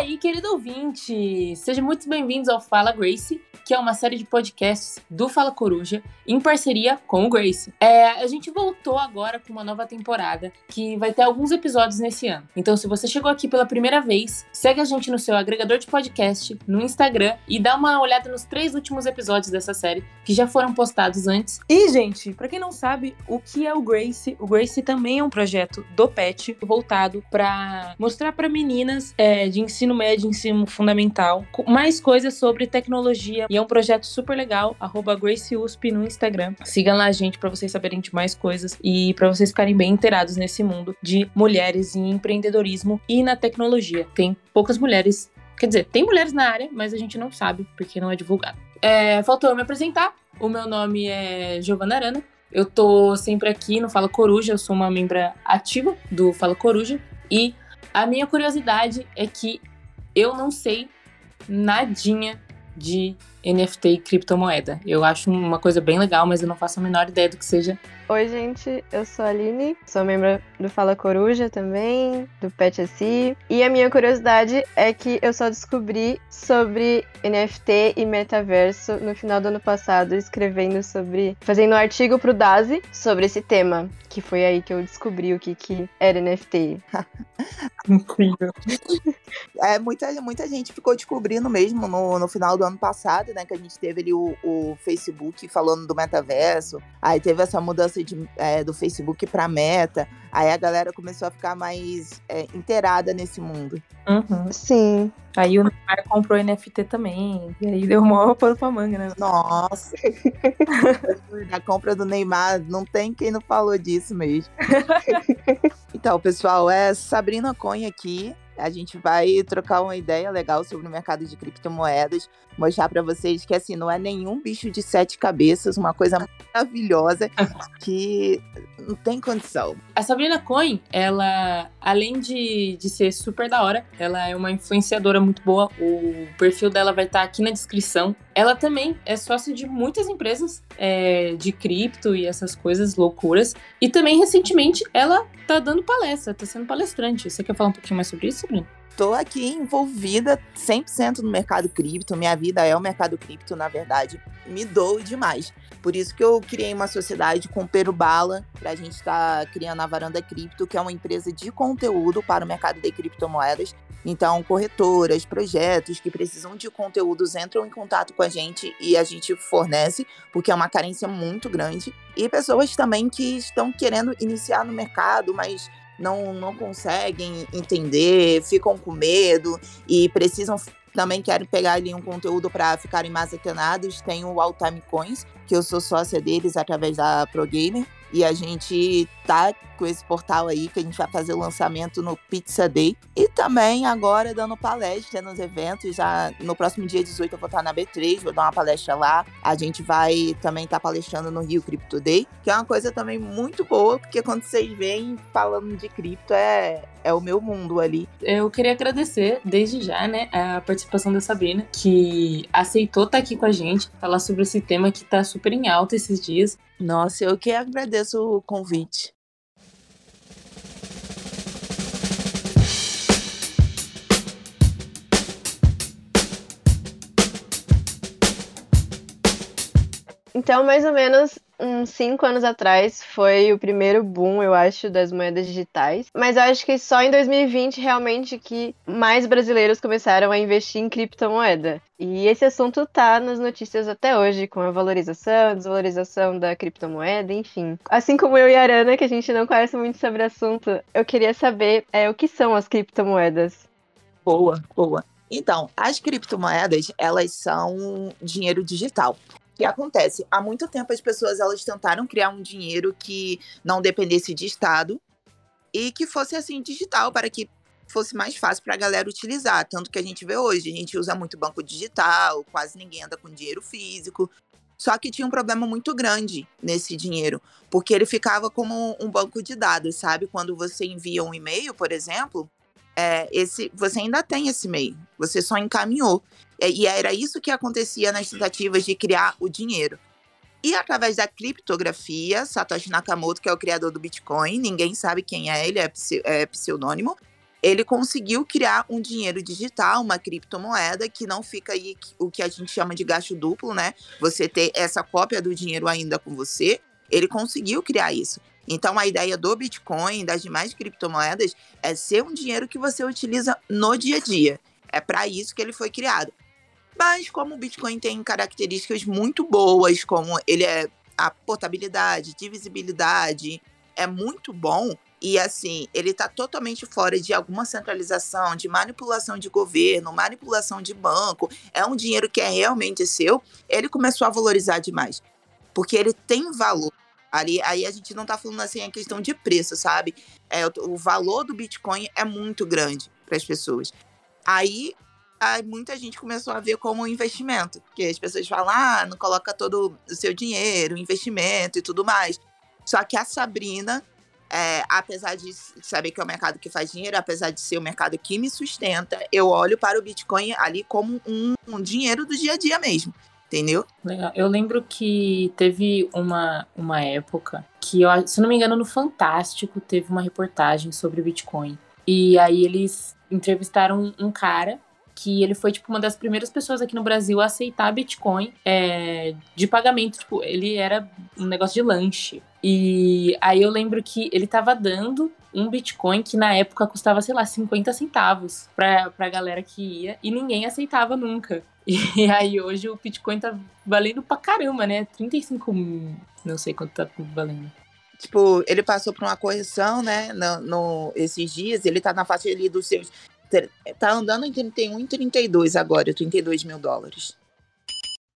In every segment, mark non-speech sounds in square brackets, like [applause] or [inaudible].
aí, querido ouvinte? Sejam muito bem-vindos ao Fala Grace, que é uma série de podcasts do Fala Coruja, em parceria com o Grace. É, a gente voltou agora com uma nova temporada, que vai ter alguns episódios nesse ano. Então, se você chegou aqui pela primeira vez, segue a gente no seu agregador de podcast, no Instagram, e dá uma olhada nos três últimos episódios dessa série, que já foram postados antes. E, gente, para quem não sabe o que é o Grace, o Grace também é um projeto do PET, voltado para mostrar para meninas é, de ensino médio, ensino fundamental, mais coisas sobre tecnologia e é um projeto super legal, arroba GraceUSP no Instagram. Sigam lá a gente para vocês saberem de mais coisas e para vocês ficarem bem inteirados nesse mundo de mulheres em empreendedorismo e na tecnologia. Tem poucas mulheres, quer dizer, tem mulheres na área, mas a gente não sabe porque não é divulgado. É, faltou eu me apresentar. O meu nome é Giovana Arana. Eu tô sempre aqui no Fala Coruja, eu sou uma membra ativa do Fala Coruja e a minha curiosidade é que eu não sei nadinha de NFT e criptomoeda. Eu acho uma coisa bem legal, mas eu não faço a menor ideia do que seja. Oi, gente, eu sou a Aline, sou membro do Fala Coruja também, do Pet SI. E a minha curiosidade é que eu só descobri sobre NFT e metaverso no final do ano passado, escrevendo sobre. fazendo um artigo pro Dazi sobre esse tema. Que foi aí que eu descobri o que, que era NFT. [laughs] Incrível. [laughs] É, muita, muita gente ficou descobrindo mesmo no, no final do ano passado, né? Que a gente teve ali o, o Facebook falando do metaverso. Aí teve essa mudança de, é, do Facebook para Meta. Aí a galera começou a ficar mais é, inteirada nesse mundo. Uhum. Sim. Aí o Neymar comprou NFT também. E aí deu maior pano pra manga, né? Nossa! [laughs] a compra do Neymar, não tem quem não falou disso mesmo. [laughs] então, pessoal, é Sabrina Conha aqui. A gente vai trocar uma ideia legal sobre o mercado de criptomoedas, mostrar para vocês que assim não é nenhum bicho de sete cabeças, uma coisa maravilhosa [laughs] que não tem condição. A Sabrina Cohen, ela, além de, de ser super da hora, ela é uma influenciadora muito boa. O perfil dela vai estar aqui na descrição. Ela também é sócia de muitas empresas é, de cripto e essas coisas loucuras. E também, recentemente, ela tá dando palestra, tá sendo palestrante. Você quer falar um pouquinho mais sobre isso, Sabrina? Tô aqui envolvida 100% no mercado cripto. Minha vida é o mercado cripto, na verdade. Me dou demais. Por isso que eu criei uma sociedade com o Pero Bala, para a gente estar tá criando a Varanda Cripto, que é uma empresa de conteúdo para o mercado de criptomoedas. Então, corretoras, projetos que precisam de conteúdos entram em contato com a gente e a gente fornece, porque é uma carência muito grande. E pessoas também que estão querendo iniciar no mercado, mas não, não conseguem entender, ficam com medo e precisam também querem pegar ali um conteúdo para ficarem mais atenados. Tem o All Time Coins, que eu sou sócia deles através da ProGamer. E a gente tá com esse portal aí que a gente vai fazer o lançamento no Pizza Day. E também agora dando palestra nos eventos. Já no próximo dia 18 eu vou estar na B3, vou dar uma palestra lá. A gente vai também estar tá palestrando no Rio Crypto Day, que é uma coisa também muito boa, porque quando vocês vêm falando de cripto é, é o meu mundo ali. Eu queria agradecer desde já, né, a participação da Sabrina, que aceitou estar tá aqui com a gente, falar sobre esse tema que tá super em alta esses dias. Nossa, eu que agradeço o convite. Então, mais ou menos uns cinco anos atrás foi o primeiro boom, eu acho, das moedas digitais. Mas eu acho que só em 2020 realmente que mais brasileiros começaram a investir em criptomoeda. E esse assunto tá nas notícias até hoje, com a valorização, desvalorização da criptomoeda, enfim. Assim como eu e a Arana, que a gente não conhece muito sobre o assunto, eu queria saber é, o que são as criptomoedas. Boa, boa. Então, as criptomoedas, elas são dinheiro digital que acontece? Há muito tempo as pessoas elas tentaram criar um dinheiro que não dependesse de Estado e que fosse assim digital para que fosse mais fácil para a galera utilizar. Tanto que a gente vê hoje, a gente usa muito banco digital, quase ninguém anda com dinheiro físico. Só que tinha um problema muito grande nesse dinheiro, porque ele ficava como um banco de dados, sabe? Quando você envia um e-mail, por exemplo, é, esse, você ainda tem esse e-mail, você só encaminhou. E era isso que acontecia nas tentativas de criar o dinheiro. E através da criptografia, Satoshi Nakamoto, que é o criador do Bitcoin, ninguém sabe quem é ele, é, é pseudônimo, ele conseguiu criar um dinheiro digital, uma criptomoeda, que não fica aí o que a gente chama de gasto duplo, né? Você ter essa cópia do dinheiro ainda com você. Ele conseguiu criar isso. Então, a ideia do Bitcoin, das demais criptomoedas, é ser um dinheiro que você utiliza no dia a dia. É para isso que ele foi criado. Mas, como o Bitcoin tem características muito boas, como ele é a portabilidade, divisibilidade, é muito bom. E assim, ele está totalmente fora de alguma centralização, de manipulação de governo, manipulação de banco. É um dinheiro que é realmente seu. Ele começou a valorizar demais. Porque ele tem valor. Ali, aí a gente não está falando assim a questão de preço, sabe? É, o, o valor do Bitcoin é muito grande para as pessoas. Aí, aí, muita gente começou a ver como um investimento, porque as pessoas falam, ah, não coloca todo o seu dinheiro, investimento e tudo mais. Só que a Sabrina, é, apesar de saber que é o mercado que faz dinheiro, apesar de ser o mercado que me sustenta, eu olho para o Bitcoin ali como um, um dinheiro do dia a dia mesmo entendeu? Legal. Eu lembro que teve uma, uma época que, eu, se não me engano, no Fantástico teve uma reportagem sobre Bitcoin. E aí eles entrevistaram um, cara que ele foi, tipo, uma das primeiras pessoas aqui no Brasil a aceitar Bitcoin é, de pagamento. Tipo, ele era um negócio de lanche. E aí eu lembro que ele tava dando um Bitcoin que na época custava, sei lá, 50 centavos pra, pra galera que ia e ninguém aceitava nunca. [laughs] E aí hoje o Bitcoin tá valendo pra caramba, né? 35 mil, não sei quanto tá valendo. Tipo, ele passou por uma correção, né? No, no, esses dias, ele tá na faixa ali dos seus. Tá andando em 31 e 32 agora, 32 mil dólares.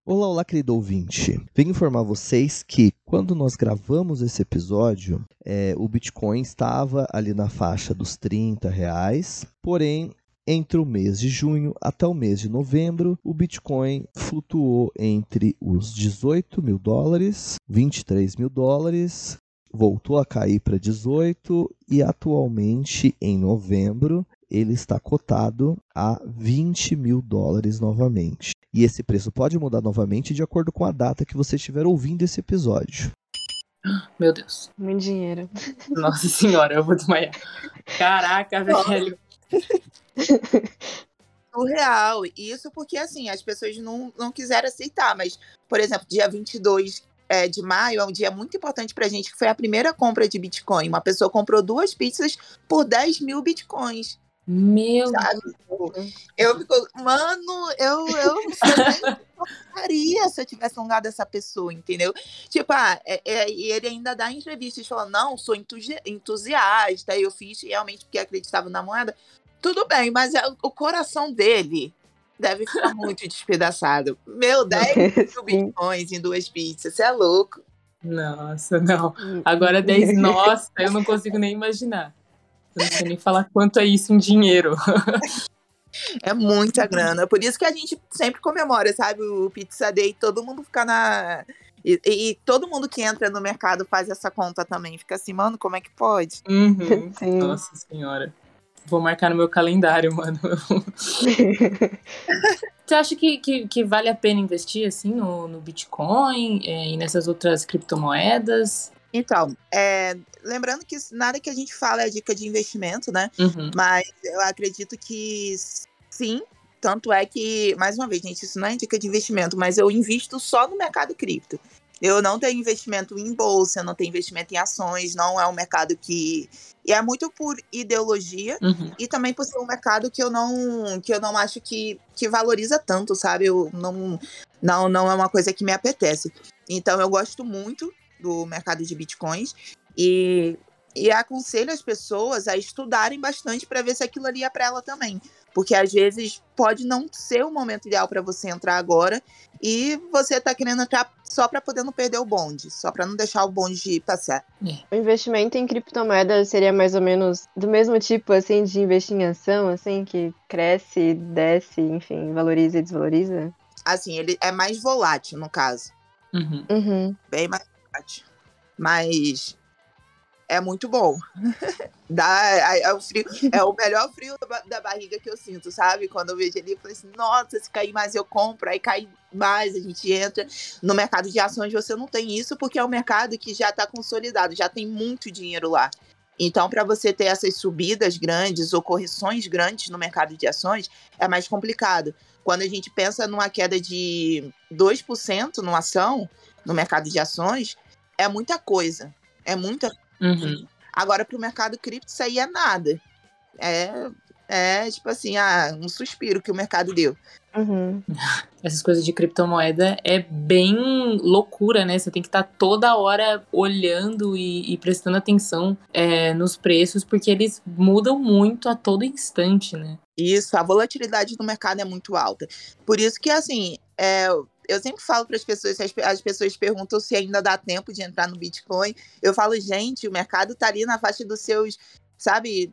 Olá, olá, querido ouvinte. Venho informar vocês que quando nós gravamos esse episódio, é, o Bitcoin estava ali na faixa dos 30 reais, porém entre o mês de junho até o mês de novembro, o Bitcoin flutuou entre os 18 mil dólares, 23 mil dólares, voltou a cair para 18 e atualmente em novembro ele está cotado a 20 mil dólares novamente. E esse preço pode mudar novamente de acordo com a data que você estiver ouvindo esse episódio. [gasps] Meu Deus. Muito dinheiro. Nossa senhora, eu vou desmaiar. Caraca, velho. [laughs] Surreal. Isso porque, assim, as pessoas não, não quiseram aceitar. Mas, por exemplo, dia 22 é, de maio é um dia muito importante pra gente, que foi a primeira compra de Bitcoin. Uma pessoa comprou duas pizzas por 10 mil Bitcoins. Meu sabe? Eu fico, mano, eu, eu faria se eu tivesse alongado essa pessoa, entendeu? Tipo, ah, é, é, ele ainda dá entrevistas falando, não, sou entusiasta, eu fiz realmente porque acreditava na moeda. Tudo bem, mas é, o coração dele deve ficar muito despedaçado. Meu, [laughs] 10 mil bitcoins em duas pizzas, você é louco. Nossa, não. Agora 10, [laughs] nossa, eu não consigo nem imaginar. Eu não sei nem falar quanto é isso em dinheiro. É muita grana. Por isso que a gente sempre comemora, sabe? O Pizza Day, todo mundo fica na. E, e, todo mundo que entra no mercado faz essa conta também. Fica assim, mano, como é que pode? Uhum. [laughs] Nossa senhora. Vou marcar no meu calendário, mano. [laughs] Você acha que, que, que, vale a pena investir assim no, no Bitcoin é, e nessas outras criptomoedas? Então, é, lembrando que nada que a gente fala é dica de investimento, né? Uhum. Mas eu acredito que sim. Tanto é que, mais uma vez, gente, isso não é dica de investimento, mas eu invisto só no mercado cripto. Eu não tenho investimento em bolsa, não tenho investimento em ações, não é um mercado que. E é muito por ideologia uhum. e também por ser um mercado que eu não que eu não acho que, que valoriza tanto, sabe? Eu não, não, não é uma coisa que me apetece. Então eu gosto muito do mercado de bitcoins e, e aconselho as pessoas a estudarem bastante para ver se aquilo ali é para ela também. Porque às vezes pode não ser o momento ideal para você entrar agora e você tá querendo entrar só para poder não perder o bonde, só para não deixar o bonde passar. É. O investimento em criptomoedas seria mais ou menos do mesmo tipo assim de investir em ação, assim que cresce, desce, enfim, valoriza e desvaloriza? Assim, ele é mais volátil no caso. Uhum. Uhum. Bem mais volátil. Mas é muito bom. [laughs] Dá, é, é, o frio, é o melhor frio da, barriga que eu sinto, sabe? Quando eu vejo ali, eu falei assim, nossa, se cair mais eu compro, aí cai mais, a gente entra. No mercado de ações você não tem isso, porque é um mercado que já está consolidado, já tem muito dinheiro lá. Então, para você ter essas subidas grandes ou correções grandes no mercado de ações, é mais complicado. Quando a gente pensa numa queda de 2% numa ação, no mercado de ações, é muita coisa. É muita Uhum. Agora, para o mercado cripto, isso aí é nada. É, é tipo assim, ah, um suspiro que o mercado deu. Uhum. [laughs] Essas coisas de criptomoeda é bem loucura, né? Você tem que estar toda hora olhando e, e prestando atenção é, nos preços, porque eles mudam muito a todo instante, né? Isso, a volatilidade do mercado é muito alta. Por isso que, assim, é, eu sempre falo para as pessoas, as, as pessoas perguntam se ainda dá tempo de entrar no Bitcoin. Eu falo, gente, o mercado tá ali na faixa dos seus, sabe,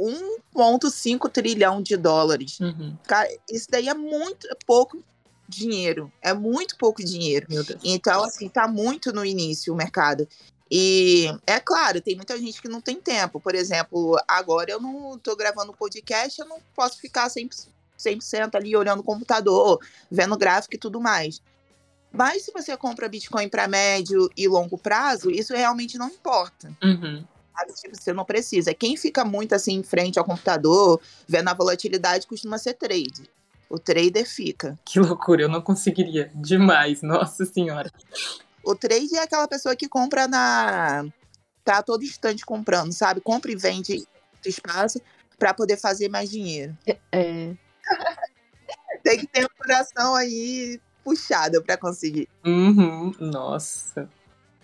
1,5 trilhão de dólares. Uhum. Cara, isso daí é muito pouco dinheiro. É muito pouco dinheiro. Então, assim, tá muito no início o mercado. E é claro, tem muita gente que não tem tempo. Por exemplo, agora eu não tô gravando podcast, eu não posso ficar 100%, 100% ali olhando o computador, vendo gráfico e tudo mais. Mas se você compra Bitcoin para médio e longo prazo, isso realmente não importa. Uhum. Tipo, você não precisa. Quem fica muito assim em frente ao computador, vendo a volatilidade, costuma ser trade. O trader fica. Que loucura, eu não conseguiria. Demais, nossa senhora. O trade é aquela pessoa que compra na. tá a todo instante comprando, sabe? Compra e vende espaço para poder fazer mais dinheiro. É. Tem que ter um coração aí puxado para conseguir. Uhum. Nossa.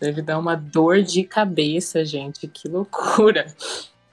Deve dar uma dor de cabeça, gente. Que loucura.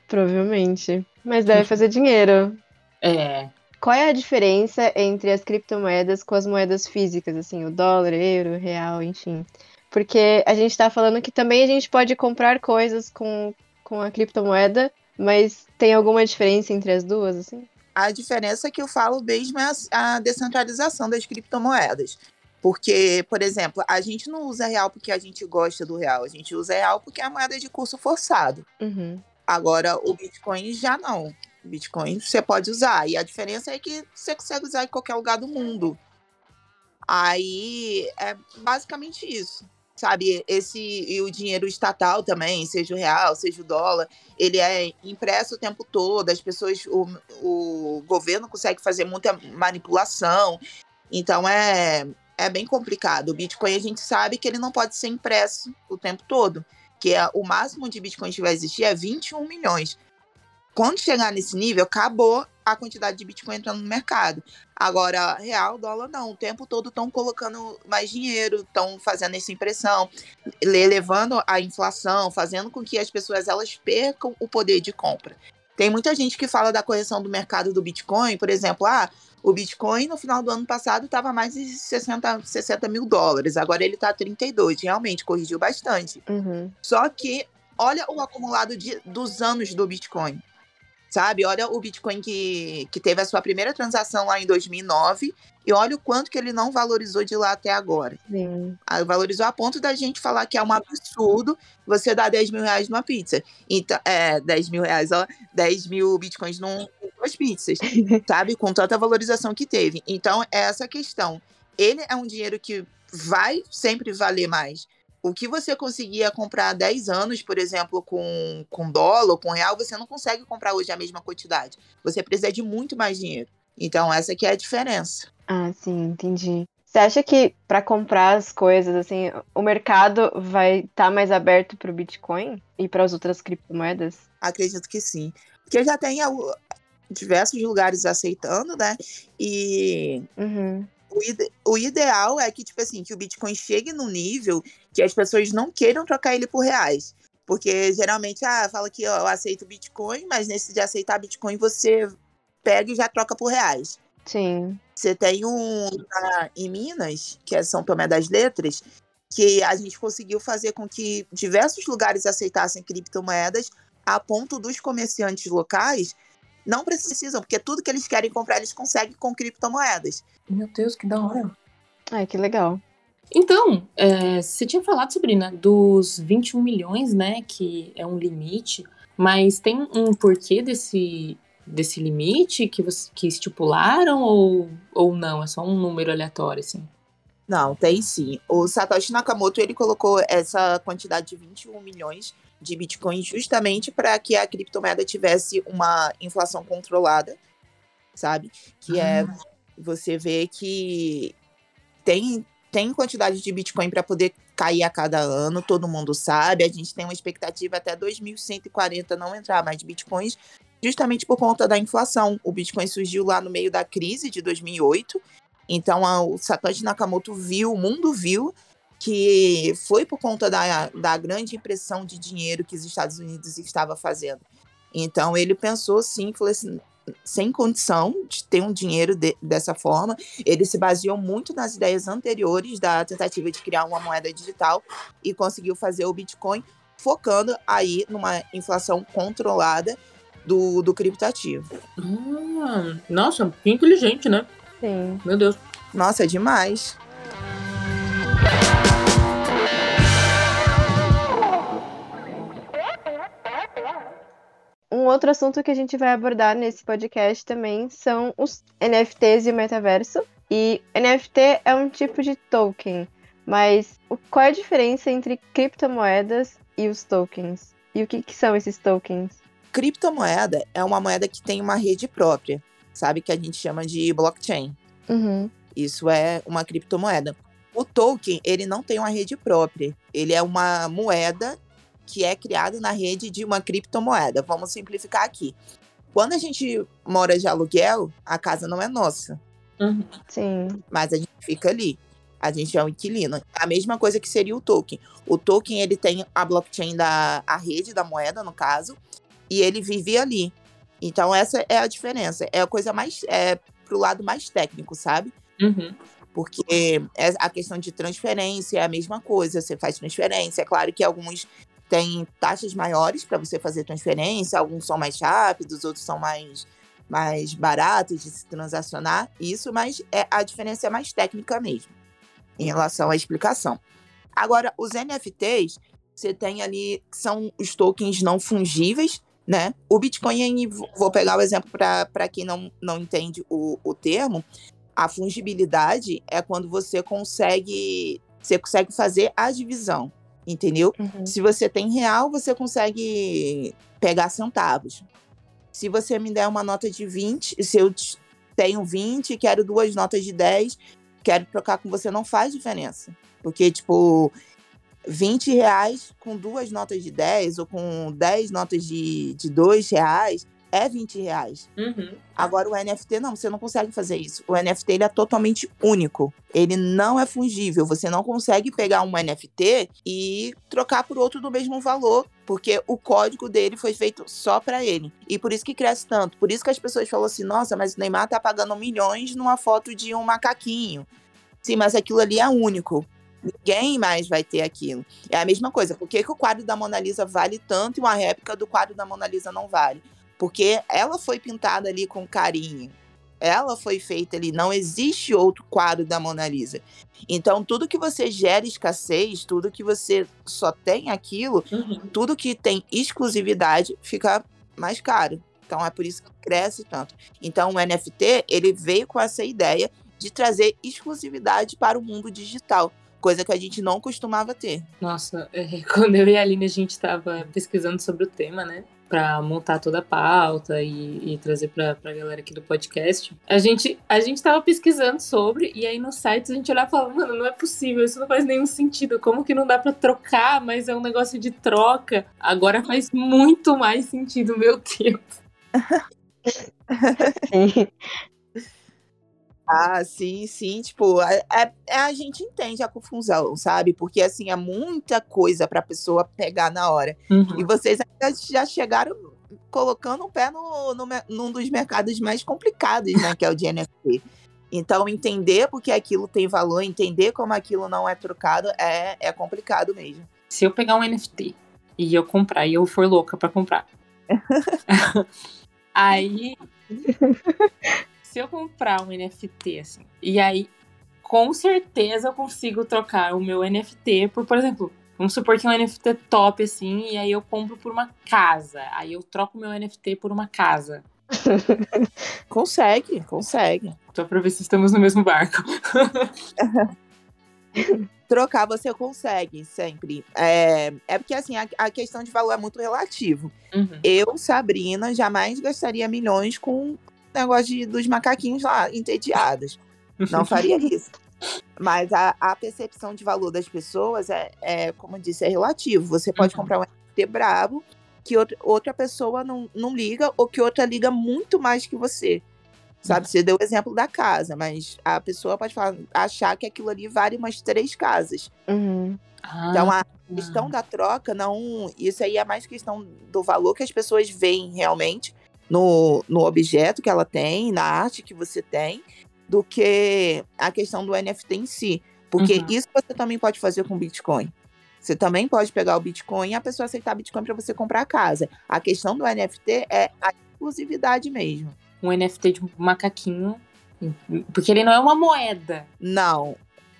Provavelmente. Mas deve fazer dinheiro. É. Qual é a diferença entre as criptomoedas com as moedas físicas, assim, o dólar, euro, real, enfim? Porque a gente tá falando que também a gente pode comprar coisas com, com a criptomoeda, mas tem alguma diferença entre as duas, assim? A diferença que eu falo mesmo é a, descentralização das criptomoedas. Porque, por exemplo, a gente não usa real porque a gente gosta do real, a gente usa real porque é a moeda de curso forçado. Uhum. Agora, o Bitcoin já não. O Bitcoin você pode usar. E a diferença é que você consegue usar em qualquer lugar do mundo. Aí é basicamente isso. Sabe, esse e o dinheiro estatal também, seja o real, seja o dólar, ele é impresso o tempo todo, as pessoas, o, o governo consegue fazer muita manipulação, então é, é bem complicado. O Bitcoin a gente sabe que ele não pode ser impresso o tempo todo, que é, o máximo de Bitcoin que vai existir é 21 milhões. Quando chegar nesse nível, acabou a quantidade de Bitcoin entrando no mercado. Agora, real, dólar não. O tempo todo estão colocando mais dinheiro, estão fazendo essa impressão, elevando a inflação, fazendo com que as pessoas elas percam o poder de compra. Tem muita gente que fala da correção do mercado do Bitcoin, por exemplo, ah, o Bitcoin no final do ano passado estava mais de 60, 60 mil dólares, agora ele está 32, realmente corrigiu bastante. Uhum. Só que olha o acumulado de, dos anos do Bitcoin sabe? Olha o Bitcoin que, que teve a sua primeira transação lá em 2009 e olha o quanto que ele não valorizou de lá até agora. Sim. Aí valorizou a ponto da gente falar que é um absurdo você dar 10 mil reais numa pizza. Então, é, 10 mil reais, ó, 10 mil bitcoins num, em duas pizzas, [laughs] sabe? Com tanta valorização que teve. Então, é essa questão. Ele é um dinheiro que vai sempre valer mais o que você conseguia comprar há 10 anos, por exemplo, com, com dólar ou com real, você não consegue comprar hoje a mesma quantidade. Você precisa de muito mais dinheiro. Então, essa aqui é a diferença. Ah, sim, entendi. Você acha que para comprar as coisas, assim, o mercado vai estar tá mais aberto para o Bitcoin e para as outras criptomoedas? Acredito que sim. Porque já tem diversos lugares aceitando, né? E Uhum. O, ide o ideal é que, tipo assim, que o Bitcoin chegue no nível que as pessoas não queiram trocar ele por reais. Porque geralmente, ah, fala que ó, eu aceito Bitcoin, mas nesse de aceitar Bitcoin você pega e já troca por reais. Sim. Você tem um na, em Minas, que é São Tomé das Letras, que a gente conseguiu fazer com que diversos lugares aceitassem criptomoedas a ponto dos comerciantes locais não precisam, porque tudo que eles querem comprar eles conseguem com criptomoedas. Meu Deus, que da hora. Ai, que legal. Então, é, você tinha falado, Sabrina, dos 21 milhões, né? Que é um limite, mas tem um porquê desse, desse limite que, você, que estipularam ou, ou não? É só um número aleatório, assim? Não, tem sim. O Satoshi Nakamoto ele colocou essa quantidade de 21 milhões de Bitcoin justamente para que a criptomoeda tivesse uma inflação controlada, sabe? Que é Ah. você vê que tem tem quantidade de Bitcoin para poder cair a cada ano, todo mundo sabe. A gente tem uma expectativa até 2140 não entrar mais de Bitcoins, justamente por conta da inflação. O Bitcoin surgiu lá no meio da crise de 2008. Então a- o Satoshi Nakamoto viu, o mundo viu que foi por conta da, da grande impressão de dinheiro que os Estados Unidos estava fazendo. Então ele pensou sim, falou assim, sem condição de ter um dinheiro de- dessa forma. Ele se baseou muito nas ideias anteriores da tentativa de criar uma moeda digital e conseguiu fazer o Bitcoin, focando aí numa inflação controlada do, do criptativo. Ah, nossa, que inteligente, né? Sim. Meu Deus. Nossa, é demais. Um outro assunto que a gente vai abordar nesse podcast também são os NFTs e o metaverso. E NFT é um tipo de token, mas qual é a diferença entre criptomoedas e os tokens? E o que, que são esses tokens? Criptomoeda é uma moeda que tem uma rede própria, sabe? Que a gente chama de blockchain. Uhum. Isso é uma criptomoeda. O token, ele não tem uma rede própria. Ele é uma moeda que é criada na rede de uma criptomoeda. Vamos simplificar aqui. Quando a gente mora de aluguel, a casa não é nossa, Uhum. Sim. mas a gente fica ali. A gente é um inquilino. A mesma coisa que seria o token. O token, ele tem a blockchain da a rede da moeda, no caso, e ele vive ali. Então essa é a diferença. É a coisa mais é pro lado mais técnico, sabe? Uhum. Porque é- a questão de transferência é a mesma coisa, você faz transferência. É claro que alguns têm taxas maiores para você fazer transferência, alguns são mais rápidos, outros são mais, mais baratos de se transacionar. Isso, mas é, a diferença é mais técnica mesmo, em relação à explicação. Agora, os NFTs, você tem ali, são os tokens não fungíveis, né? O Bitcoin, vou pegar o exemplo para quem não, não entende o, o termo, a fungibilidade é quando você consegue você consegue fazer a divisão, entendeu? Uhum. Se você tem real, você consegue pegar centavos. Se você me der uma nota de 20, se eu tenho 20 e quero duas notas de 10, quero trocar com você, não faz diferença. Porque, tipo, 20 reais com duas notas de 10 ou com 10 notas de, de 2 reais é 20 reais. Uhum. Agora o NFT não, você não consegue fazer isso. O NFT ele é totalmente único. Ele não é fungível. Você não consegue pegar um NFT e trocar por outro do mesmo valor, porque o código dele foi feito só para ele. E por isso que cresce tanto. Por isso que as pessoas falam assim: "Nossa, mas o Neymar tá pagando milhões numa foto de um macaquinho". Sim, mas aquilo ali é único. Ninguém mais vai ter aquilo. É a mesma coisa. Por que, que o quadro da Mona Lisa vale tanto e uma réplica do quadro da Mona Lisa não vale? Porque ela foi pintada ali com carinho. Ela foi feita ali. Não existe outro quadro da Mona Lisa. Então, tudo que você gera escassez, tudo que você só tem aquilo, Uhum. tudo que tem exclusividade fica mais caro. Então, é por isso que cresce tanto. Então, o NFT, ele veio com essa ideia de trazer exclusividade para o mundo digital. Coisa que a gente não costumava ter. Nossa, é, [laughs] quando eu e a Aline a gente tava pesquisando sobre o tema, né? Pra montar toda a pauta e, e trazer pra, pra galera aqui do podcast. A gente, a gente tava pesquisando sobre, e aí no site a gente olhava e falava, mano, não é possível, isso não faz nenhum sentido. Como que não dá pra trocar, mas é um negócio de troca? Agora faz muito mais sentido, meu Deus. [laughs] Sim. Ah, sim, sim. Tipo, é, é- é- a gente entende a confusão, sabe? Porque, assim, é muita coisa pra pessoa pegar na hora. Uhum. E vocês já chegaram colocando o pé no, no, num dos mercados mais complicados, né? Que é o de NFT. Então, entender porque aquilo tem valor, entender como aquilo não é trocado, é, é complicado mesmo. Se eu pegar um NFT e eu comprar, e eu for louca pra comprar. [laughs] [laughs] aí. Se eu comprar um NFT, assim, e aí, com certeza eu consigo trocar o meu NFT por, por exemplo, vamos supor que é um NFT top, assim, e aí eu compro por uma casa. Aí eu troco o meu NFT por uma casa. [laughs] Consegue, consegue. Só pra ver se estamos no mesmo barco. [laughs] Trocar você consegue sempre. É, é porque assim, a, a questão de valor é muito relativo. Uhum. Eu, Sabrina, jamais gastaria milhões com negócio de, dos macaquinhos lá entediados. Não faria [laughs] isso. Mas a, a percepção de valor das pessoas é, é, como eu disse, é relativo. Você pode Uhum. comprar um NFT brabo que outra, outra pessoa não, não liga ou que outra liga muito mais que você. Sabe? Você deu o exemplo da casa, mas a pessoa pode falar, achar que aquilo ali vale umas três casas. Uhum. Ah, Então, a questão da troca, não. Isso aí é mais questão do valor que as pessoas veem realmente no, no objeto que ela tem, na arte que você tem, do que a questão do NFT em si. Porque Uhum. isso você também pode fazer com Bitcoin. Você também pode pegar o Bitcoin e a pessoa aceitar Bitcoin para você comprar a casa. A questão do NFT é a exclusividade mesmo. um NFT de macaquinho. Porque ele não é uma moeda. Não,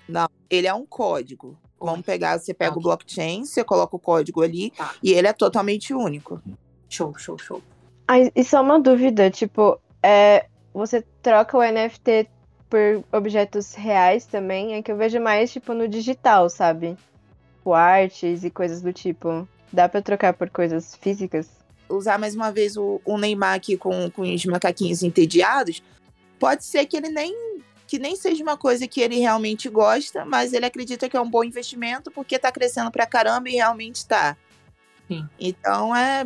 não. Ele é um código. Vamos pegar, você pega o Ok. blockchain, você coloca o código ali Tá. e ele é totalmente único. Show, show, show. Ah, e só uma dúvida, tipo, é, você troca o NFT por objetos reais também? É que eu vejo mais, tipo, no digital, sabe? Tipo, artes e coisas do tipo. Dá pra trocar por coisas físicas? usar mais uma vez o, o Neymar aqui com, com os macaquinhos entediados, pode ser que ele nem que nem seja uma coisa que ele realmente gosta, mas ele acredita que é um bom investimento porque tá crescendo pra caramba e realmente tá. Sim. Então é,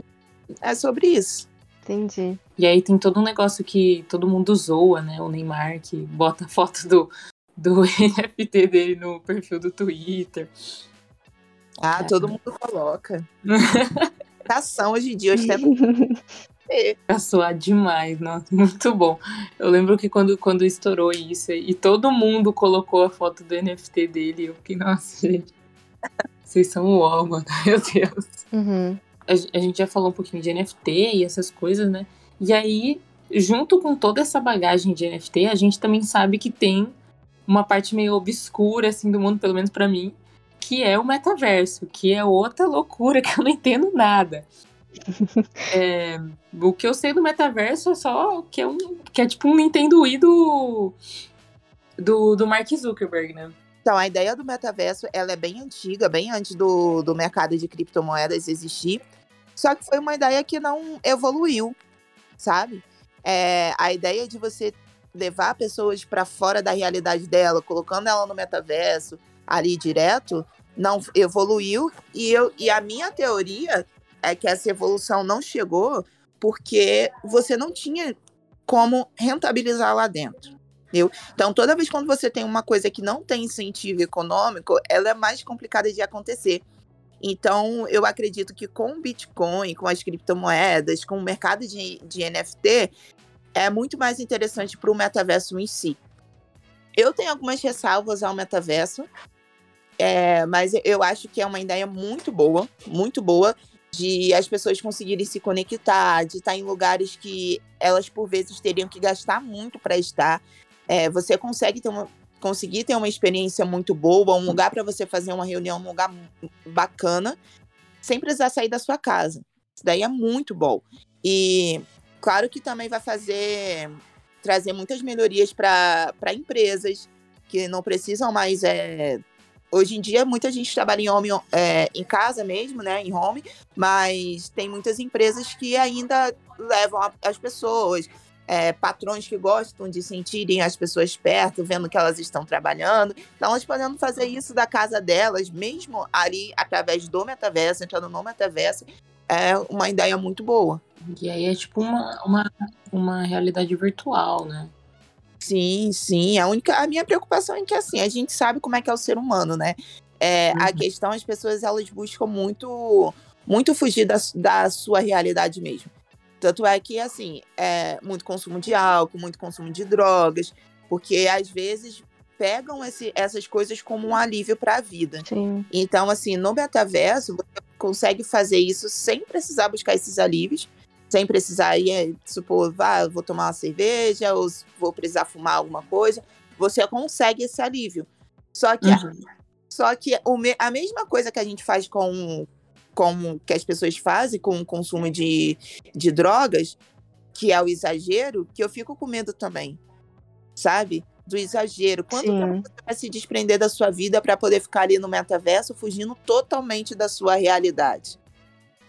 é sobre isso. Entendi. E aí tem todo um negócio que todo mundo zoa, né? O Neymar que bota a foto do, do [laughs] NFT dele no perfil do Twitter. Ah, É. todo mundo coloca. [laughs] Ação hoje em dia, hoje tem Pra soar demais, nossa, muito bom. Eu lembro que quando, quando estourou isso e todo mundo colocou a foto do NFT dele, eu fiquei, nossa, gente, vocês são o mano, [laughs] meu Deus. Uhum. A, gente já falou um pouquinho de NFT e essas coisas, né? E aí, junto com toda essa bagagem de NFT, a gente também sabe que tem uma parte meio obscura, assim, do mundo, pelo menos pra mim, que é o metaverso, que é outra loucura [laughs] que eu não entendo nada. [laughs] É, o que eu sei do metaverso é só que é, um, que é tipo um Nintendo Wii do, do, do Mark Zuckerberg, né? Então, a ideia do metaverso, ela é bem antiga, bem antes do, do mercado de criptomoedas existir. Só que foi uma ideia que não evoluiu, sabe? É, a ideia de você levar pessoas para fora da realidade dela, colocando ela no metaverso ali direto, não evoluiu. E, eu, e a minha teoria é que essa evolução não chegou porque você não tinha como rentabilizar lá dentro. Entendeu? Então, toda vez quando você tem uma coisa que não tem incentivo econômico, ela é mais complicada de acontecer. Então, eu acredito que com o Bitcoin, com as criptomoedas, com o mercado de, de NFT, é muito mais interessante para o metaverso em si. Eu tenho algumas ressalvas ao metaverso, é, mas eu acho que é uma ideia muito boa, muito boa, de as pessoas conseguirem se conectar, de estar em lugares que elas, por vezes, teriam que gastar muito para estar. É, você consegue ter uma, conseguir ter uma experiência muito boa, um lugar para você fazer uma reunião, um lugar bacana, sem precisar sair da sua casa. Isso daí é muito bom. E claro que também vai fazer trazer muitas melhorias para empresas que não precisam mais. É... Hoje em dia, muita gente trabalha em, home, é, em casa mesmo, né? Em home, mas tem muitas empresas que ainda levam a, as pessoas, é, patrões que gostam de sentirem as pessoas perto, vendo que elas estão trabalhando. Então, elas podendo fazer isso da casa delas, mesmo ali através do metaverso, entrando no metaverso, é uma ideia muito boa. E aí é tipo uma, uma, uma realidade virtual, né? Sim, sim. A única, a minha preocupação é que assim, a gente sabe como é que é o ser humano, né? É, A Uhum. questão, as pessoas elas buscam muito, muito fugir da, da sua realidade mesmo. Tanto é que, assim, é muito consumo de álcool, muito consumo de drogas, porque às vezes pegam esse, essas coisas como um alívio para a vida. Sim. Então, assim, no metaverso, você consegue fazer isso sem precisar buscar esses alívios, sem precisar ir, eh, supor, vá, vou tomar uma cerveja, ou vou precisar fumar alguma coisa. Você consegue esse alívio. Só que, Uhum. só que o a mesma coisa que a gente faz com, com que as pessoas fazem com o consumo de, de drogas, que é o exagero, que eu fico com medo também. Sabe? do exagero. Tempo você vai se desprender da sua vida para poder ficar ali no metaverso, fugindo totalmente da sua realidade?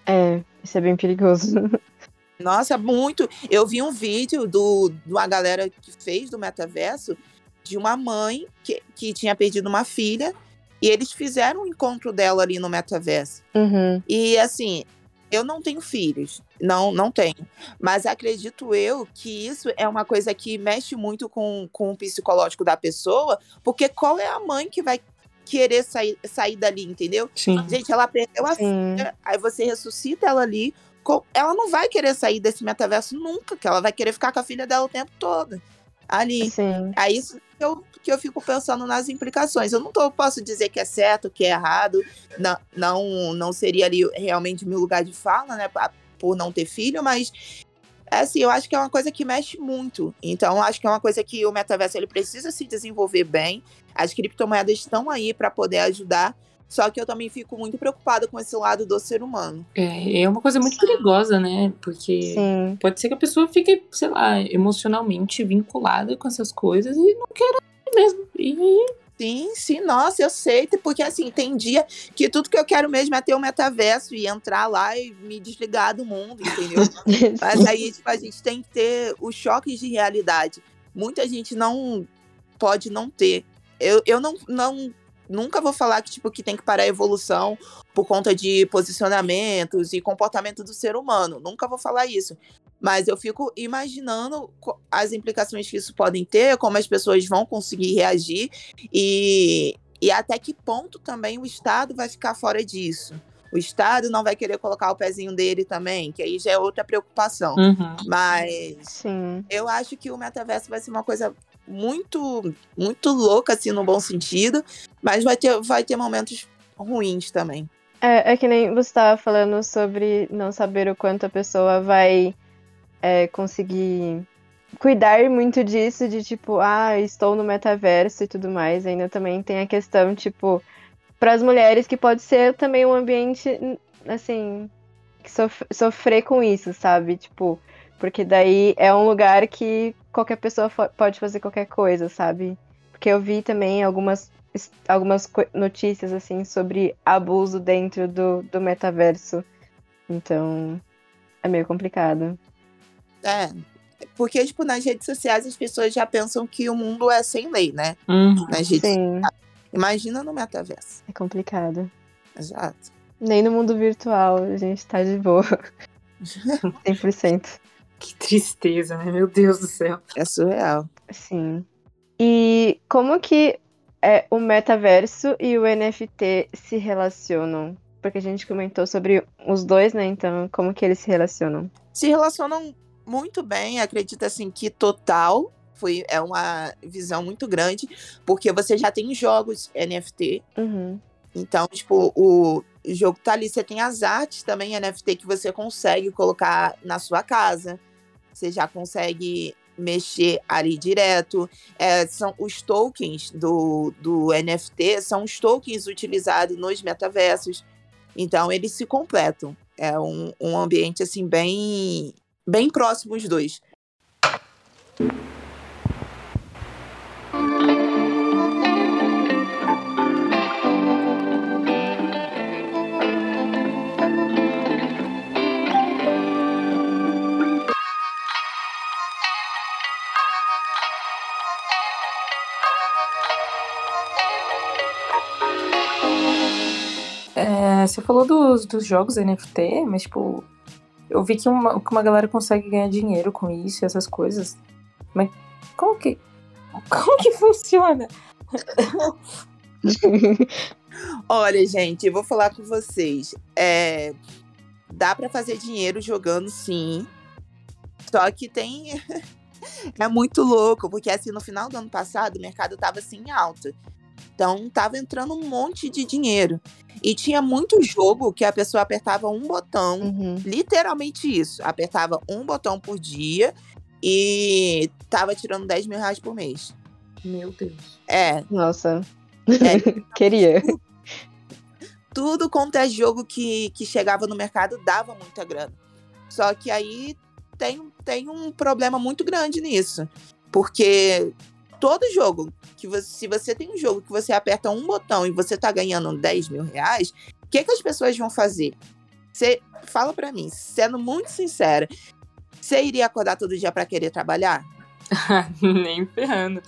É, isso é bem perigoso. [laughs] Nossa, muito. Eu vi um vídeo do, de uma galera que fez do metaverso de uma mãe que, que tinha perdido uma filha e eles fizeram um encontro dela ali no metaverso. Uhum. E assim, eu não tenho filhos, não, não tenho. Mas acredito eu que isso é uma coisa que mexe muito com, com o psicológico da pessoa, porque qual é a mãe que vai querer sair, sair dali, entendeu? Sim. Gente, ela perdeu a filha, aí você ressuscita ela ali. Ela não vai querer sair desse metaverso nunca, que ela vai querer ficar com a filha dela o tempo todo. Ali. Sim. É isso que eu, que eu fico pensando nas implicações. Eu não tô, posso dizer que é certo, que é errado. Não, não, não seria ali realmente meu lugar de fala, né? Por não ter filho, mas é assim, eu acho que é uma coisa que mexe muito. Então, acho que é uma coisa que o metaverso ele precisa se desenvolver bem. As criptomoedas estão aí para poder ajudar. Só que eu também fico muito preocupada com esse lado do ser humano. É, é uma coisa muito perigosa, né? Porque Sim. pode ser que a pessoa fique, sei lá, emocionalmente vinculada com essas coisas e não queira mesmo. E Sim, sim, nossa, eu sei, porque assim, tem dia que tudo que eu quero mesmo é ter o metaverso e entrar lá e me desligar do mundo, entendeu? [laughs] Mas aí, tipo, a gente tem que ter os choques de realidade. Muita gente não pode não ter. Eu, eu não, não nunca vou falar que, tipo, que tem que parar a evolução por conta de posicionamentos e comportamento do ser humano. Nunca vou falar isso. Mas eu fico imaginando as implicações que isso podem ter, como as pessoas vão conseguir reagir e, e até que ponto também o Estado vai ficar fora disso. O Estado não vai querer colocar o pezinho dele também, que aí já é outra preocupação. uhum. Mas Sim. eu acho que o metaverso vai ser uma coisa muito, muito louca, assim, no bom sentido, mas vai ter, vai ter momentos ruins também. É, é que nem você estava falando sobre não saber o quanto a pessoa vai é, conseguir cuidar muito disso, de tipo, ah, estou no metaverso e tudo mais. Ainda também tem a questão, tipo, para as mulheres que pode ser também um ambiente, assim, que sof- sofrer com isso, sabe? Tipo, porque daí é um lugar que qualquer pessoa pode fazer qualquer coisa, sabe? Porque eu vi também algumas algumas notícias assim sobre abuso dentro do, do metaverso. Então, é meio complicado. É, porque, tipo, nas redes sociais as pessoas já pensam que o mundo é sem lei, né? Uhum. Nas redes... Sim, Imagina no metaverso. é complicado. Exato. Nem no mundo virtual a gente tá de boa. [laughs] 100%. Que tristeza, né? Meu Deus do céu. É surreal. Sim. E como que é, o metaverso e o NFT se relacionam? Porque a gente comentou sobre os dois, né? Então, como que eles se relacionam? Se relacionam muito bem, acredito assim que total foi é uma visão muito grande, porque você já tem jogos NFT, Uhum. então, tipo, o jogo tá ali, você tem as artes também NFT que você consegue colocar na sua casa. Você já consegue mexer ali direto. É, são os tokens do, do NFT, são os tokens utilizados nos metaversos. Então, eles se completam. É um, um ambiente, assim, bem, bem próximo os dois. É, você falou dos, dos jogos NFT, mas, tipo, eu vi que uma, que uma galera consegue ganhar dinheiro com isso e essas coisas. Mas como que. Como que [laughs] funciona? Olha, gente, eu vou falar com vocês. É, dá para fazer dinheiro jogando, sim. Só que tem. [laughs] é muito louco, porque assim, no final do ano passado, o mercado tava assim em alta. Então, tava entrando um monte de dinheiro. E tinha muito jogo que a pessoa apertava um botão, Uhum. literalmente isso. Apertava um botão por dia e tava tirando 10 mil reais por mês. Meu Deus. É, Nossa. É. [laughs] Queria. tudo quanto é jogo que, que chegava no mercado dava muita grana. Só que aí tem, tem um problema muito grande nisso. Porque todo jogo, que você, se você tem um jogo que você aperta um botão e você tá ganhando 10 mil reais, o que, que as pessoas vão fazer? Você fala para mim, sendo muito sincera, você iria acordar todo dia para querer trabalhar? [laughs] Nem ferrando.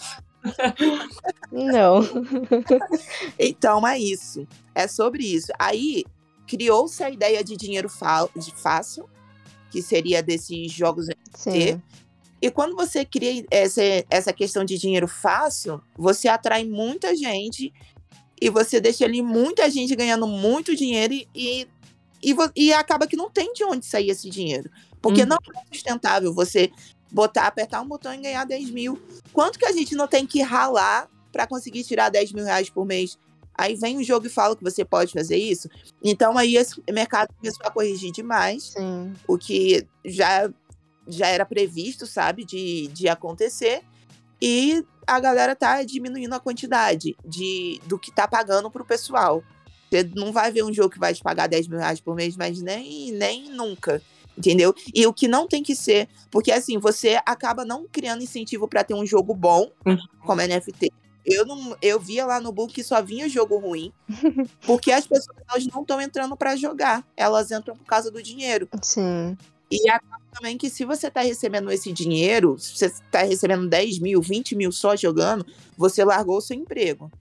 Não. [laughs] então é isso. É sobre isso. Aí criou-se a ideia de dinheiro de fácil, que seria desses jogos Sim. E quando você cria essa, essa questão de dinheiro fácil, você atrai muita gente e você deixa ali muita gente ganhando muito dinheiro e, e, e, acaba que não tem de onde sair esse dinheiro. Porque uhum. não é sustentável você botar, apertar um botão e ganhar 10 mil. Quanto que a gente não tem que ralar para conseguir tirar 10 mil reais por mês? Aí vem o jogo e fala que você pode fazer isso. Então aí esse mercado começou a corrigir demais, Sim. o que já, já era previsto, sabe, de, de acontecer. E a galera tá diminuindo a quantidade de, do que tá pagando pro pessoal. Você não vai ver um jogo que vai te pagar 10 mil reais por mês, mas nem, nem nunca entendeu? E o que não tem que ser, porque assim, você acaba não criando incentivo para ter um jogo bom, uhum. como NFT. Eu não, eu via lá no book que só vinha jogo ruim, porque as pessoas elas não estão entrando para jogar, elas entram por causa do dinheiro. Sim. E acaba também que se você está recebendo esse dinheiro, se você está recebendo 10 mil, 20 mil só jogando, você largou o seu emprego.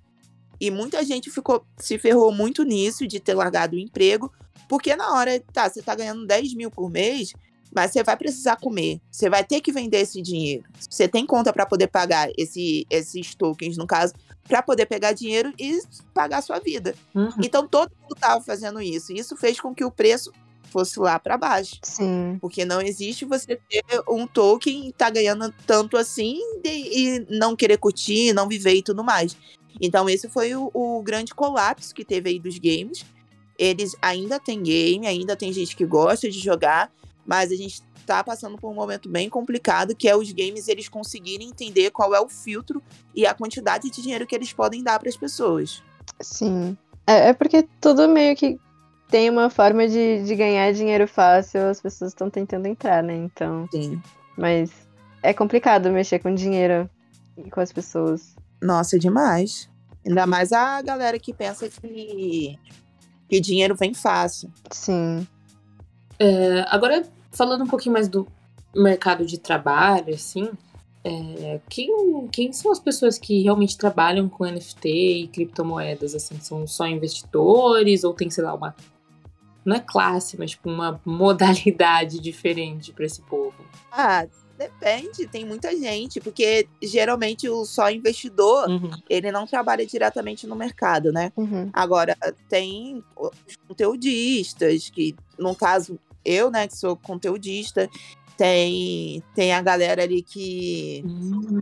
E muita gente ficou, se ferrou muito nisso de ter largado o emprego, porque na hora, tá, você tá ganhando 10 mil por mês, mas você vai precisar comer. Você vai ter que vender esse dinheiro. Você tem conta para poder pagar esse, esses tokens, no caso, para poder pegar dinheiro e pagar a sua vida. Uhum. Então todo mundo estava fazendo isso. Isso fez com que o preço fosse lá para baixo. Sim. Porque não existe você ter um token e tá ganhando tanto assim e, e não querer curtir, não viver e tudo mais. Então esse foi o, o grande colapso que teve aí dos games eles ainda têm game, ainda tem gente que gosta de jogar, mas a gente está passando por um momento bem complicado, que é os games eles conseguirem entender qual é o filtro e a quantidade de dinheiro que eles podem dar para as pessoas. Sim. É, é, porque tudo meio que tem uma forma de, de ganhar dinheiro fácil, as pessoas estão tentando entrar, né? Então. Sim. Mas é complicado mexer com dinheiro e com as pessoas. Nossa, é demais. Ainda mais a galera que pensa que que dinheiro vem fácil. Sim. É, agora, falando um pouquinho mais do mercado de trabalho, assim, é, quem, quem são as pessoas que realmente trabalham com NFT e criptomoedas? Assim, são só investidores ou tem, sei lá, uma. Não é classe, mas tipo uma modalidade [laughs] diferente para esse povo? Ah, Depende, tem muita gente, porque geralmente o só investidor, uhum. ele não trabalha diretamente no mercado, né? Uhum. Agora, tem os conteudistas, que no caso, eu, né, que sou conteudista, tem, tem a galera ali que, uhum.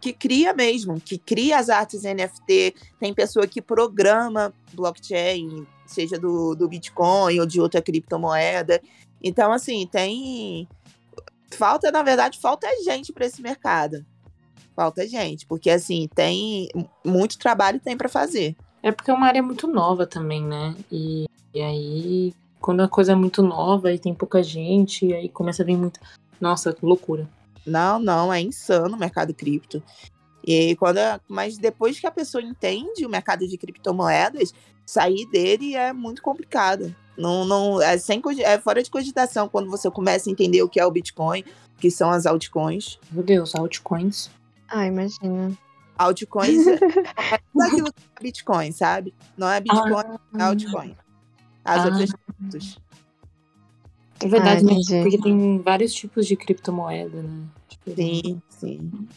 que cria mesmo, que cria as artes NFT, tem pessoa que programa blockchain, seja do, do Bitcoin ou de outra criptomoeda. Então, assim, tem falta, na verdade, falta gente para esse mercado. Falta gente, porque assim, tem muito trabalho tem para fazer. É porque é uma área muito nova também, né? E, e aí, quando a coisa é muito nova e tem pouca gente, aí começa a vir muito. Nossa, loucura. Não, não, é insano o mercado cripto. E quando, mas depois que a pessoa entende o mercado de criptomoedas, sair dele é muito complicado. Não, não, é, sem, é fora de cogitação quando você começa a entender o que é o Bitcoin, o que são as altcoins. Meu Deus, altcoins. Ah, imagina. Altcoins é, [laughs] é tudo aquilo que é Bitcoin, sabe? Não é Bitcoin, ah, é altcoin. As ah, outras criptos. É verdade, ah, né? Porque tem vários tipos de criptomoeda, né? Tipo, sim, sim.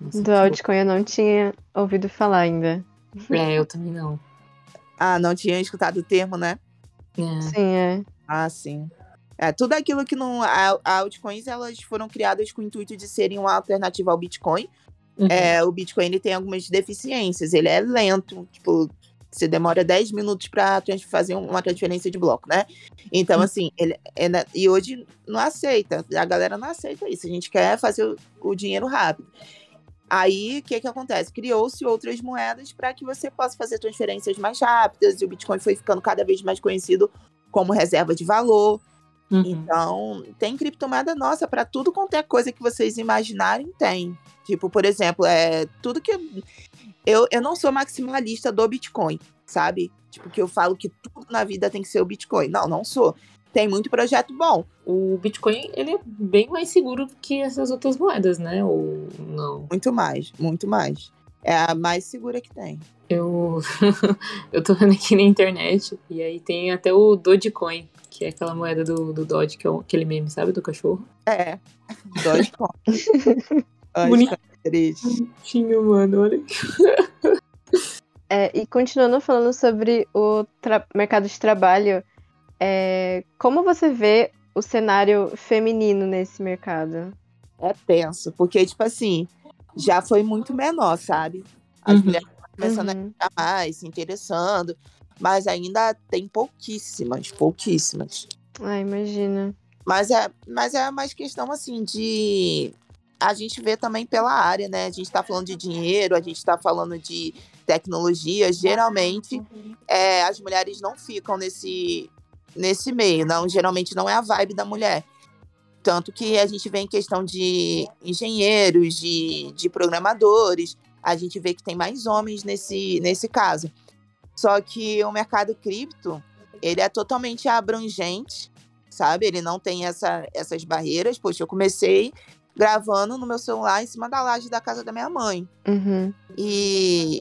Do altcoin eu não tinha ouvido falar ainda. É, eu também não. Ah, não tinha escutado o termo, né? É. Sim, é. Ah, sim. É, tudo aquilo que não. A, a altcoins elas foram criadas com o intuito de serem uma alternativa ao Bitcoin. Uhum. É, o Bitcoin ele tem algumas deficiências, ele é lento, tipo, você demora 10 minutos para fazer uma transferência de bloco, né? Então, uhum. assim, ele, ele, e hoje não aceita, a galera não aceita isso, a gente quer fazer o, o dinheiro rápido. Aí, o que, que acontece? Criou-se outras moedas para que você possa fazer transferências mais rápidas, e o Bitcoin foi ficando cada vez mais conhecido como reserva de valor. Uhum. Então, tem criptomoeda nossa para tudo quanto é coisa que vocês imaginarem, tem. Tipo, por exemplo, é tudo que eu, eu não sou maximalista do Bitcoin, sabe? Tipo, que eu falo que tudo na vida tem que ser o Bitcoin. Não, não sou. Tem muito projeto bom. O Bitcoin, ele é bem mais seguro que essas outras moedas, né? Ou não? Muito mais, muito mais. É a mais segura que tem. Eu, [laughs] eu tô vendo aqui na internet, e aí tem até o Dogecoin, que é aquela moeda do, do Dodge, que é aquele meme, sabe? Do cachorro. É, [laughs] Dogecoin. Bonitinho, mano, olha. [laughs] É, e continuando falando sobre o mercado de trabalho, é, como você vê o cenário feminino nesse mercado? É tenso, porque, tipo assim, já foi muito menor, sabe? As uhum. mulheres estão começando uhum. a ficar mais, se interessando, mas ainda tem pouquíssimas, pouquíssimas. Ah, imagina. Mas é, mas é mais questão, assim, de a gente vê também pela área, né? A gente está falando de dinheiro, a gente está falando de tecnologia. Geralmente, é, as mulheres não ficam nesse, nesse meio, não. Geralmente não é a vibe da mulher. Tanto que a gente vê em questão de engenheiros, de, de programadores, a gente vê que tem mais homens nesse, nesse caso. Só que o mercado cripto, ele é totalmente abrangente, sabe? Ele não tem essa, essas barreiras. Poxa, eu comecei gravando no meu celular em cima da laje da casa da minha mãe. Uhum. E,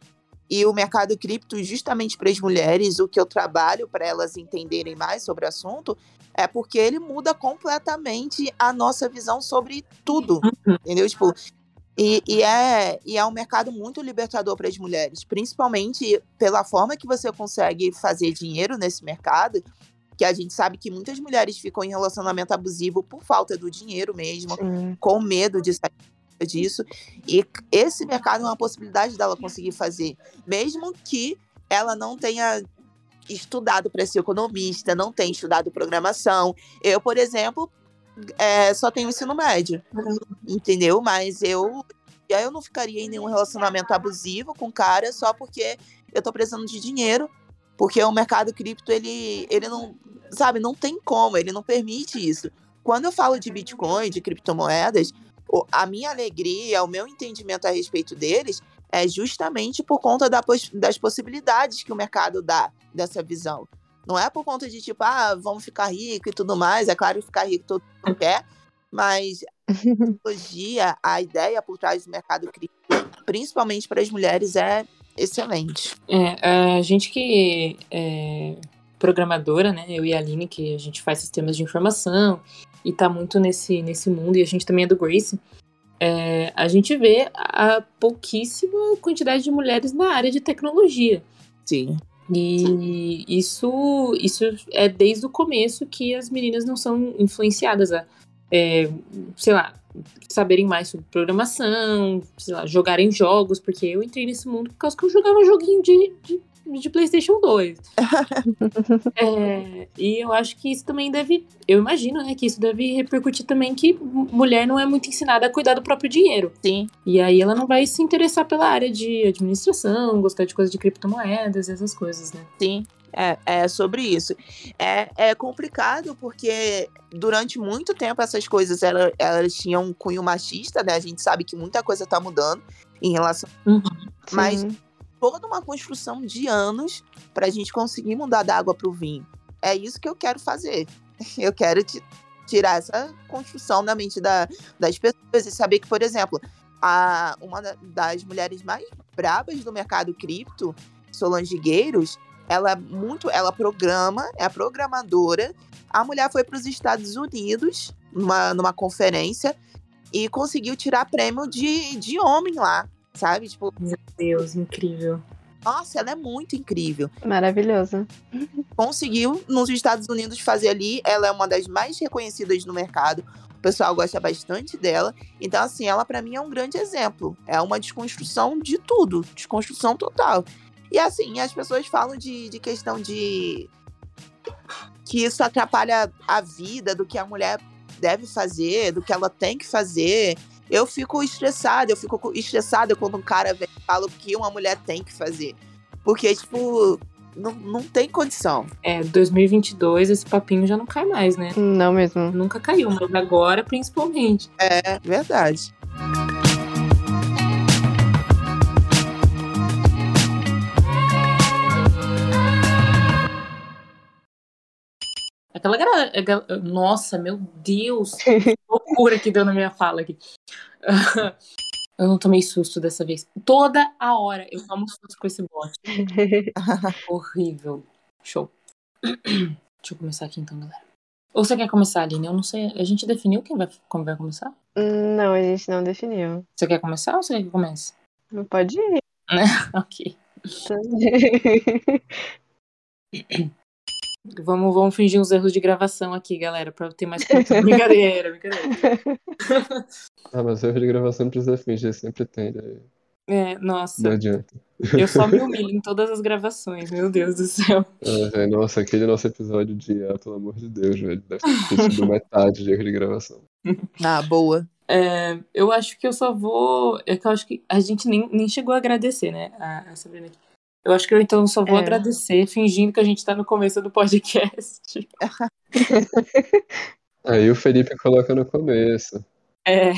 e o mercado cripto, justamente para as mulheres, o que eu trabalho para elas entenderem mais sobre o assunto, é porque ele muda completamente a nossa visão sobre tudo. Uhum. Entendeu? Tipo, e, e, é, e é um mercado muito libertador para as mulheres, principalmente pela forma que você consegue fazer dinheiro nesse mercado que a gente sabe que muitas mulheres ficam em relacionamento abusivo por falta do dinheiro mesmo, Sim. com medo de sair disso. E esse mercado é uma possibilidade dela conseguir fazer, mesmo que ela não tenha estudado para ser economista, não tenha estudado programação. Eu, por exemplo, é, só tenho ensino médio, entendeu? Mas eu eu não ficaria em nenhum relacionamento abusivo com o cara só porque eu tô precisando de dinheiro porque o mercado cripto, ele, ele não, sabe, não tem como, ele não permite isso. Quando eu falo de Bitcoin, de criptomoedas, a minha alegria, o meu entendimento a respeito deles é justamente por conta da, das possibilidades que o mercado dá dessa visão. Não é por conta de tipo, ah, vamos ficar rico e tudo mais. É claro que ficar rico todo mundo quer, mas [laughs] a tecnologia, a ideia por trás do mercado cripto, principalmente para as mulheres, é excelente. É, a gente que é programadora, né, eu e a Aline, que a gente faz sistemas de informação e tá muito nesse, nesse mundo, e a gente também é do Grace, é, a gente vê a pouquíssima quantidade de mulheres na área de tecnologia. Sim. E isso, isso é desde o começo que as meninas não são influenciadas a, é, sei lá, saberem mais sobre programação, sei lá, jogarem jogos, porque eu entrei nesse mundo por causa que eu jogava joguinho de, de, de PlayStation 2. [laughs] é, e eu acho que isso também deve, eu imagino, né, que isso deve repercutir também que mulher não é muito ensinada a cuidar do próprio dinheiro. Sim. E aí ela não vai se interessar pela área de administração, gostar de coisas de criptomoedas, essas coisas, né? Sim. É, é sobre isso. É, é complicado porque durante muito tempo essas coisas elas, elas tinham um cunho machista, né? A gente sabe que muita coisa tá mudando em relação. Uhum, mas toda uma construção de anos para a gente conseguir mudar da água para o vinho. É isso que eu quero fazer. [laughs] Eu quero tirar essa construção na mente da, das pessoas e saber que, por exemplo, a, uma das mulheres mais brabas do mercado cripto, Solange Gueiros, ela é muito, ela programa, é a programadora. A mulher foi para os Estados Unidos numa, numa conferência e conseguiu tirar prêmio de, de homem lá, sabe? Tipo, meu Deus, incrível. Nossa, ela é muito incrível. Maravilhosa. Conseguiu nos Estados Unidos fazer ali. Ela é uma das mais reconhecidas no mercado. O pessoal gosta bastante dela. Então, assim, ela para mim é um grande exemplo. É uma desconstrução de tudo, desconstrução total. E assim, as pessoas falam de, de questão de que isso atrapalha a vida, do que a mulher deve fazer, do que ela tem que fazer. Eu fico estressada, eu fico estressada quando um cara vem e fala o que uma mulher tem que fazer. Porque, tipo, não, não tem condição. É, 2022 esse papinho já não cai mais, né? Não mesmo. Nunca caiu, mas agora principalmente. É verdade. Aquela galera. Nossa, meu Deus! Que [laughs] loucura que deu na minha fala aqui. [laughs] Eu não tomei susto dessa vez. Toda a hora eu tomo susto com esse bot. [laughs] Horrível. Show. [clears throat] Deixa eu começar aqui então, galera. Ou você quer começar, Aline? Eu não sei. A gente definiu quem vai, como vai começar? Não, a gente não definiu. Você quer começar ou você quer que comece? Não pode ir. ok. [clears throat] Vamos, vamos fingir uns erros de gravação aqui, galera, pra ter mais conta. [laughs] brincadeira, brincadeira. [laughs] Ah, mas erro de gravação não precisa fingir, sempre tem. Daí É, não nossa, adianta. eu só me [laughs] humilho em todas as gravações, meu Deus do céu. Ah, velho, nossa, aquele nosso episódio de IA, pelo amor de Deus, velho. Deve ter sido metade de erro de gravação. Ah, boa. É, eu acho que eu só vou. É que eu acho que a gente nem, nem chegou a agradecer, né, a, a Sabrina aqui. Eu acho que eu então só vou É. agradecer, fingindo que a gente tá no começo do podcast. [laughs] Aí o Felipe coloca no começo. É.